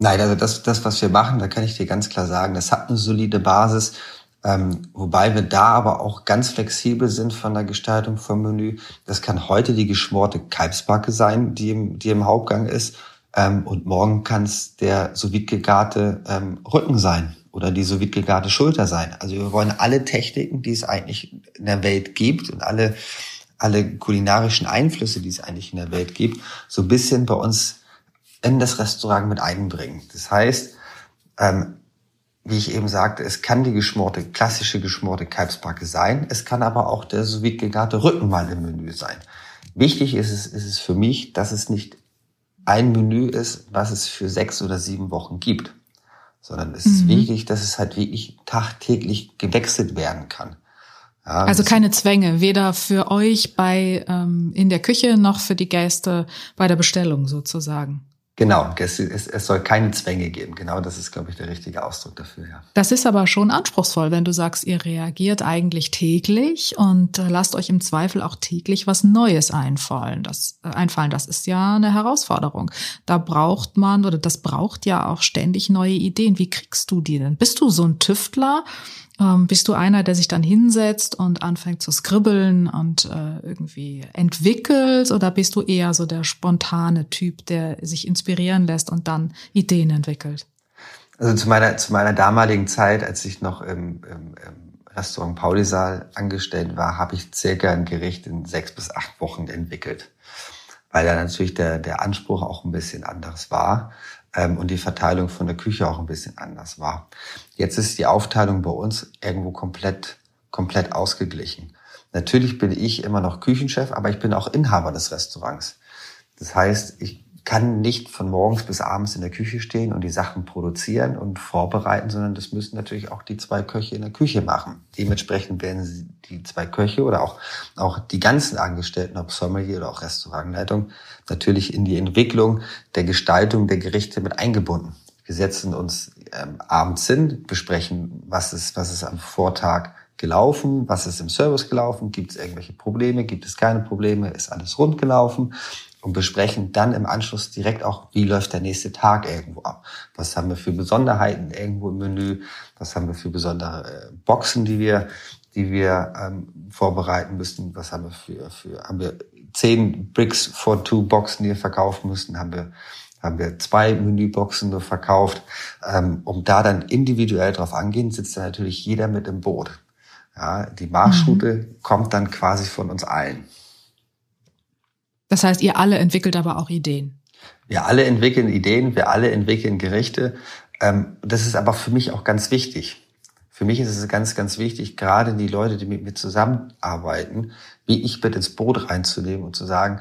Nein, also das, das, was wir machen, da kann ich dir ganz klar sagen, das hat eine solide Basis. Ähm, wobei wir da aber auch ganz flexibel sind von der Gestaltung vom Menü. Das kann heute die geschmorte Kalbsbacke sein, die im, die im Hauptgang ist. Ähm, und morgen kann es der so gegarte ähm, Rücken sein oder die so gegarte Schulter sein. Also wir wollen alle Techniken, die es eigentlich in der Welt gibt und alle, alle kulinarischen Einflüsse, die es eigentlich in der Welt gibt, so ein bisschen bei uns in das Restaurant mit einbringen. Das heißt, ähm, wie ich eben sagte, es kann die geschmorte, klassische geschmorte Kalbsbacke sein, es kann aber auch der sous gegarte Rücken mal im Menü sein. Wichtig ist es, ist es für mich, dass es nicht ein Menü ist, was es für sechs oder sieben Wochen gibt, sondern es mhm. ist wichtig, dass es halt wirklich tagtäglich gewechselt werden kann. Ja, also keine Zwänge, weder für euch bei ähm, in der Küche noch für die Gäste bei der Bestellung sozusagen. Genau, es, es, es soll keine Zwänge geben. Genau, das ist, glaube ich, der richtige Ausdruck dafür. Ja. Das ist aber schon anspruchsvoll, wenn du sagst, ihr reagiert eigentlich täglich und äh, lasst euch im Zweifel auch täglich was Neues einfallen. Das, äh, einfallen. Das ist ja eine Herausforderung. Da braucht man oder das braucht ja auch ständig neue Ideen. Wie kriegst du die denn? Bist du so ein Tüftler? Ähm, bist du einer, der sich dann hinsetzt und anfängt zu skribbeln und äh, irgendwie entwickelt? Oder bist du eher so der spontane Typ, der sich inspirieren lässt und dann Ideen entwickelt? Also zu meiner, zu meiner damaligen Zeit, als ich noch im, im, im Restaurant Paulisaal angestellt war, habe ich circa ein Gericht in sechs bis acht Wochen entwickelt. Weil da natürlich der, der Anspruch auch ein bisschen anderes war und die Verteilung von der Küche auch ein bisschen anders war. Jetzt ist die Aufteilung bei uns irgendwo komplett, komplett ausgeglichen. Natürlich bin ich immer noch Küchenchef, aber ich bin auch Inhaber des Restaurants. Das heißt, ich kann nicht von morgens bis abends in der Küche stehen und die Sachen produzieren und vorbereiten, sondern das müssen natürlich auch die zwei Köche in der Küche machen. Dementsprechend werden die zwei Köche oder auch, auch die ganzen Angestellten, ob Sommelier oder auch Restaurantleitung, natürlich in die Entwicklung der Gestaltung der Gerichte mit eingebunden. Wir setzen uns ähm, abends hin, besprechen, was ist, was ist am Vortag gelaufen, was ist im Service gelaufen, gibt es irgendwelche Probleme, gibt es keine Probleme, ist alles rund gelaufen und besprechen dann im Anschluss direkt auch, wie läuft der nächste Tag irgendwo ab. Was haben wir für Besonderheiten irgendwo im Menü? Was haben wir für besondere äh, Boxen, die wir, die wir ähm, vorbereiten müssen? Was haben wir für, für, haben wir zehn Bricks for Two Boxen, die wir verkaufen müssen? Haben wir, haben wir zwei Menüboxen nur verkauft? Ähm, um da dann individuell drauf angehen, sitzt dann natürlich jeder mit im Boot. Ja, die Marschroute mhm. kommt dann quasi von uns allen. Das heißt, ihr alle entwickelt aber auch Ideen. Wir alle entwickeln Ideen, wir alle entwickeln Gerichte. Ähm, das ist aber für mich auch ganz wichtig. Für mich ist es ganz, ganz wichtig, gerade die Leute, die mit mir zusammenarbeiten, wie ich mit ins Boot reinzunehmen und zu sagen,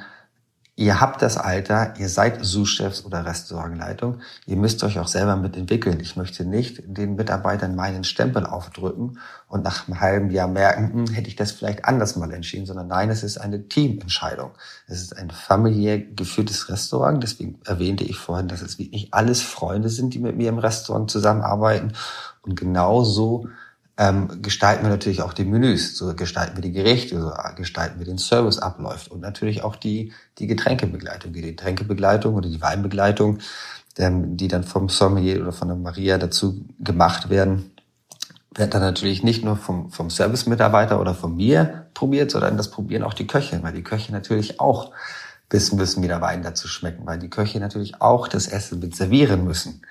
Ihr habt das Alter, ihr seid Sous-Chefs oder Restaurantleitung, ihr müsst euch auch selber mitentwickeln. Ich möchte nicht den Mitarbeitern meinen Stempel aufdrücken und nach einem halben Jahr merken, hm, hätte ich das vielleicht anders mal entschieden, sondern nein, es ist eine Teamentscheidung. Es ist ein familiär geführtes Restaurant, deswegen erwähnte ich vorhin, dass es wirklich alles Freunde sind, die mit mir im Restaurant zusammenarbeiten und genauso ähm, gestalten wir natürlich auch die Menüs, so gestalten wir die Gerichte, so gestalten wir den Serviceablauf und natürlich auch die, die Getränkebegleitung, die Getränkebegleitung oder die Weinbegleitung, ähm, die dann vom Sommelier oder von der Maria dazu gemacht werden, wird dann natürlich nicht nur vom, vom Service-Mitarbeiter oder von mir probiert, sondern das probieren auch die Köche, weil die Köche natürlich auch wissen müssen, wie der Wein dazu schmecken, weil die Köche natürlich auch das Essen mit servieren müssen.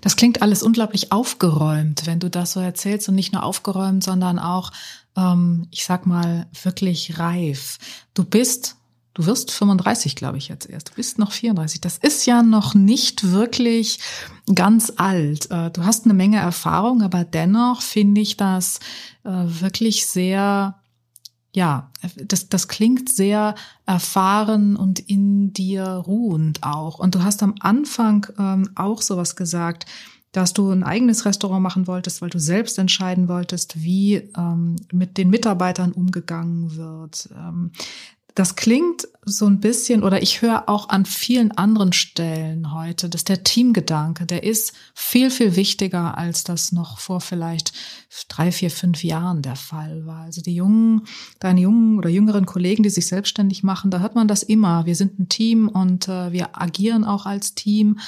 Das klingt alles unglaublich aufgeräumt, wenn du das so erzählst und nicht nur aufgeräumt, sondern auch, ähm, ich sag mal, wirklich reif. Du bist, du wirst 35, glaube ich jetzt erst. Du bist noch 34. Das ist ja noch nicht wirklich ganz alt. Äh, du hast eine Menge Erfahrung, aber dennoch finde ich das äh, wirklich sehr ja, das, das klingt sehr erfahren und in dir ruhend auch. Und du hast am Anfang ähm, auch sowas gesagt, dass du ein eigenes Restaurant machen wolltest, weil du selbst entscheiden wolltest, wie ähm, mit den Mitarbeitern umgegangen wird. Ähm, das klingt so ein bisschen, oder ich höre auch an vielen anderen Stellen heute, dass der Teamgedanke, der ist viel, viel wichtiger, als das noch vor vielleicht drei, vier, fünf Jahren der Fall war. Also die jungen, deine jungen oder jüngeren Kollegen, die sich selbstständig machen, da hört man das immer. Wir sind ein Team und äh, wir agieren auch als Team.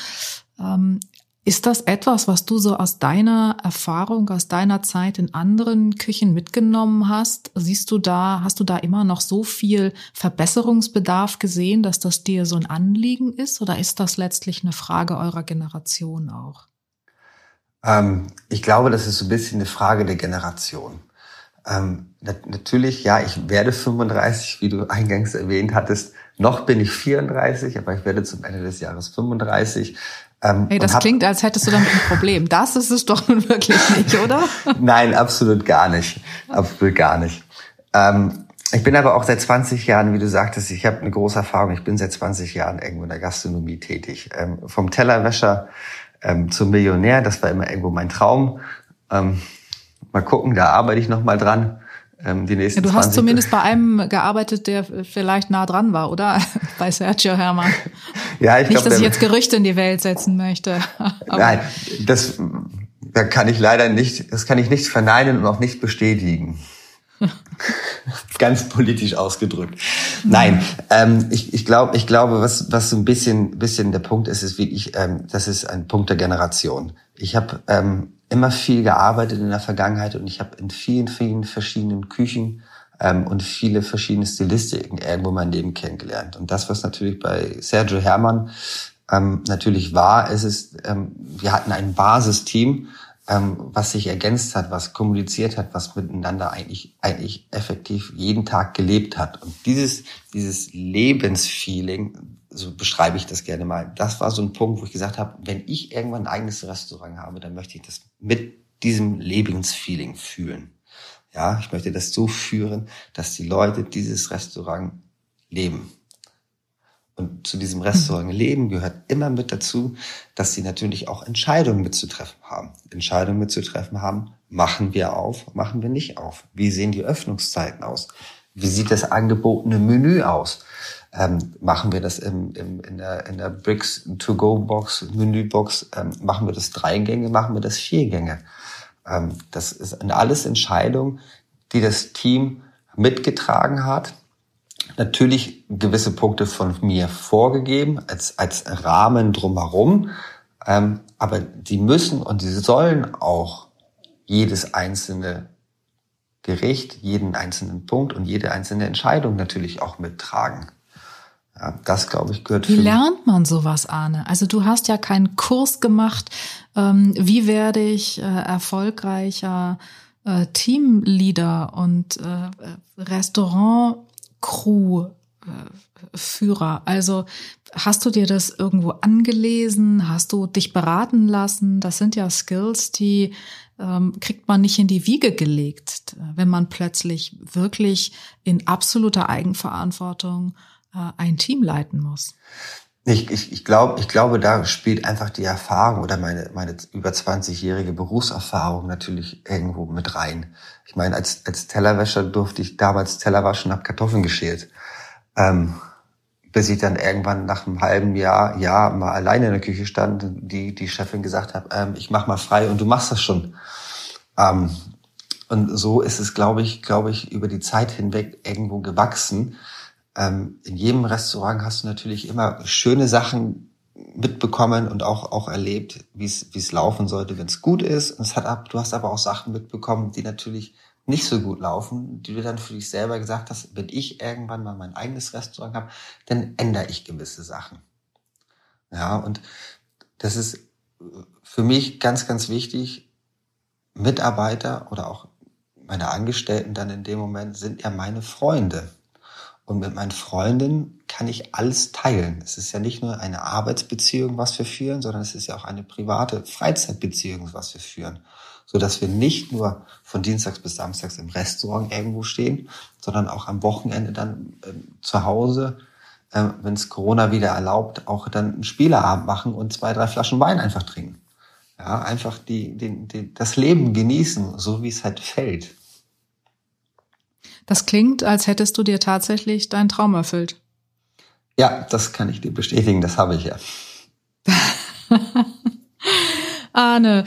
Ähm, ist das etwas, was du so aus deiner Erfahrung, aus deiner Zeit in anderen Küchen mitgenommen hast? Siehst du da, hast du da immer noch so viel Verbesserungsbedarf gesehen, dass das dir so ein Anliegen ist? Oder ist das letztlich eine Frage eurer Generation auch? Ähm, ich glaube, das ist so ein bisschen eine Frage der Generation. Ähm, natürlich, ja, ich werde 35, wie du eingangs erwähnt hattest. Noch bin ich 34, aber ich werde zum Ende des Jahres 35. Ähm, hey, das hab, klingt, als hättest du damit ein Problem. Das ist es doch nun wirklich nicht, oder? Nein, absolut gar nicht. Absolut gar nicht. Ähm, ich bin aber auch seit 20 Jahren, wie du sagtest, ich habe eine große Erfahrung. Ich bin seit 20 Jahren irgendwo in der Gastronomie tätig. Ähm, vom Tellerwäscher ähm, zum Millionär, das war immer irgendwo mein Traum. Ähm, mal gucken, da arbeite ich noch mal dran ähm, die nächsten ja, Du hast zumindest bei einem gearbeitet, der vielleicht nah dran war, oder? bei Sergio Hermann. Ja, ich Nicht, glaub, dass ich jetzt Gerüchte in die Welt setzen möchte. Nein, das da kann ich leider nicht, das kann ich nicht verneinen und auch nicht bestätigen. Ganz politisch ausgedrückt. Nein, ähm, ich, ich glaube, ich glaube, was was so ein bisschen bisschen der Punkt ist, ist wirklich, ähm, das ist ein Punkt der Generation. Ich habe ähm, immer viel gearbeitet in der Vergangenheit und ich habe in vielen, vielen verschiedenen Küchen ähm, und viele verschiedene Stilistiken irgendwo mein Leben kennengelernt. Und das, was natürlich bei Sergio Hermann ähm, natürlich war, ist es, ähm, wir hatten ein Basisteam, ähm, was sich ergänzt hat, was kommuniziert hat, was miteinander eigentlich, eigentlich effektiv jeden Tag gelebt hat. Und dieses, dieses Lebensfeeling, so beschreibe ich das gerne mal. Das war so ein Punkt, wo ich gesagt habe, wenn ich irgendwann ein eigenes Restaurant habe, dann möchte ich das mit diesem Lebensfeeling fühlen. Ja, ich möchte das so führen, dass die Leute dieses Restaurant leben. Und zu diesem Restaurant leben gehört immer mit dazu, dass sie natürlich auch Entscheidungen mitzutreffen haben. Entscheidungen mitzutreffen haben, machen wir auf, machen wir nicht auf? Wie sehen die Öffnungszeiten aus? Wie sieht das angebotene Menü aus? ähm, machen wir das im, im, in der, in der Bricks To-Go-Box, Menübox, ähm, machen wir das drei Gänge, machen wir das vier Gänge. Ähm, das ist alles Entscheidung, die das Team mitgetragen hat. Natürlich gewisse Punkte von mir vorgegeben als, als Rahmen drumherum. Ähm, aber die müssen und sie sollen auch jedes einzelne Gericht, jeden einzelnen Punkt und jede einzelne Entscheidung natürlich auch mittragen. Ja, das, glaube ich, gehört. Wie lernt man sowas, Arne? Also du hast ja keinen Kurs gemacht. Ähm, wie werde ich äh, erfolgreicher äh, Teamleader und äh, Restaurant-Crew? Führer. Also hast du dir das irgendwo angelesen? Hast du dich beraten lassen? Das sind ja Skills, die ähm, kriegt man nicht in die Wiege gelegt, wenn man plötzlich wirklich in absoluter Eigenverantwortung äh, ein Team leiten muss? Ich, ich, ich, glaube, ich glaube, da spielt einfach die Erfahrung oder meine, meine über 20-jährige Berufserfahrung natürlich irgendwo mit rein. Ich meine, als, als Tellerwäscher durfte ich damals Teller waschen, habe Kartoffeln geschält. Ähm, bis ich dann irgendwann nach einem halben Jahr, ja, mal alleine in der Küche stand, die, die Chefin gesagt hat, ähm, ich mach mal frei und du machst das schon. Ähm, und so ist es, glaube ich, glaube ich, über die Zeit hinweg irgendwo gewachsen. Ähm, in jedem Restaurant hast du natürlich immer schöne Sachen mitbekommen und auch, auch erlebt, wie es, wie es laufen sollte, wenn es gut ist. Und es hat ab, du hast aber auch Sachen mitbekommen, die natürlich nicht so gut laufen, die du dann für dich selber gesagt hast, wenn ich irgendwann mal mein eigenes Restaurant habe, dann ändere ich gewisse Sachen. Ja, und das ist für mich ganz, ganz wichtig, Mitarbeiter oder auch meine Angestellten dann in dem Moment sind ja meine Freunde. Und mit meinen Freunden kann ich alles teilen. Es ist ja nicht nur eine Arbeitsbeziehung, was wir führen, sondern es ist ja auch eine private Freizeitbeziehung, was wir führen. So dass wir nicht nur von Dienstags bis Samstags im Restaurant irgendwo stehen, sondern auch am Wochenende dann äh, zu Hause, äh, wenn es Corona wieder erlaubt, auch dann einen Spieleabend machen und zwei, drei Flaschen Wein einfach trinken. Ja, einfach die, die, die, das Leben genießen, so wie es halt fällt. Das klingt, als hättest du dir tatsächlich deinen Traum erfüllt. Ja, das kann ich dir bestätigen, das habe ich ja. Arne,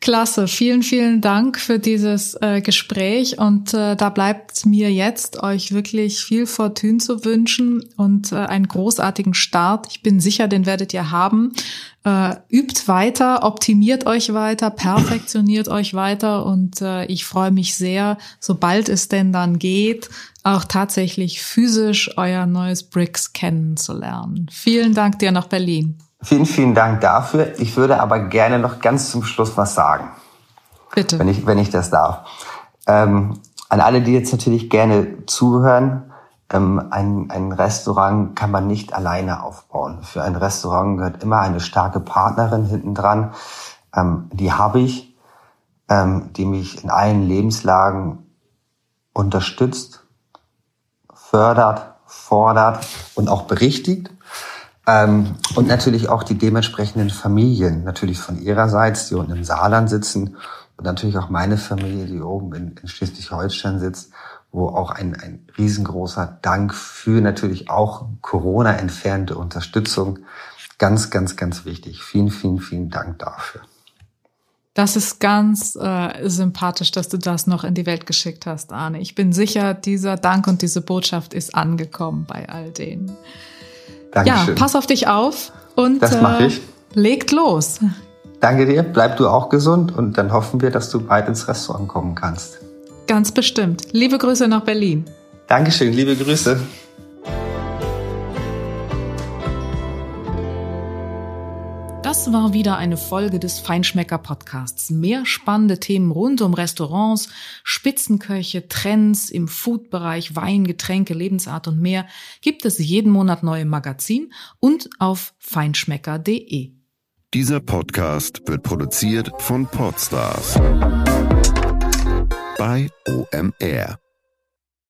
klasse. Vielen, vielen Dank für dieses äh, Gespräch. Und äh, da bleibt mir jetzt, euch wirklich viel Fortune zu wünschen und äh, einen großartigen Start. Ich bin sicher, den werdet ihr haben. Äh, übt weiter, optimiert euch weiter, perfektioniert euch weiter. Und äh, ich freue mich sehr, sobald es denn dann geht, auch tatsächlich physisch euer neues Bricks kennenzulernen. Vielen Dank dir nach Berlin. Vielen, vielen Dank dafür. Ich würde aber gerne noch ganz zum Schluss was sagen. Bitte. Wenn ich, wenn ich das darf. Ähm, an alle, die jetzt natürlich gerne zuhören, ähm, ein, ein Restaurant kann man nicht alleine aufbauen. Für ein Restaurant gehört immer eine starke Partnerin hinten dran. Ähm, die habe ich, ähm, die mich in allen Lebenslagen unterstützt, fördert, fordert und auch berichtigt. Ähm, und natürlich auch die dementsprechenden Familien, natürlich von ihrerseits, die unten im Saarland sitzen und natürlich auch meine Familie, die oben in, in Schleswig-Holstein sitzt, wo auch ein, ein riesengroßer Dank für natürlich auch Corona entfernte Unterstützung ganz, ganz, ganz wichtig. Vielen, vielen, vielen Dank dafür. Das ist ganz äh, sympathisch, dass du das noch in die Welt geschickt hast, Arne. Ich bin sicher, dieser Dank und diese Botschaft ist angekommen bei all denen. Dankeschön. Ja, pass auf dich auf und das mache ich. Äh, legt los. Danke dir, bleib du auch gesund und dann hoffen wir, dass du bald ins Restaurant kommen kannst. Ganz bestimmt. Liebe Grüße nach Berlin. Dankeschön, liebe Grüße. Das war wieder eine Folge des Feinschmecker Podcasts. Mehr spannende Themen rund um Restaurants, Spitzenköche, Trends im Foodbereich, Wein, Getränke, Lebensart und mehr gibt es jeden Monat neu im Magazin und auf feinschmecker.de. Dieser Podcast wird produziert von Podstars bei OMR.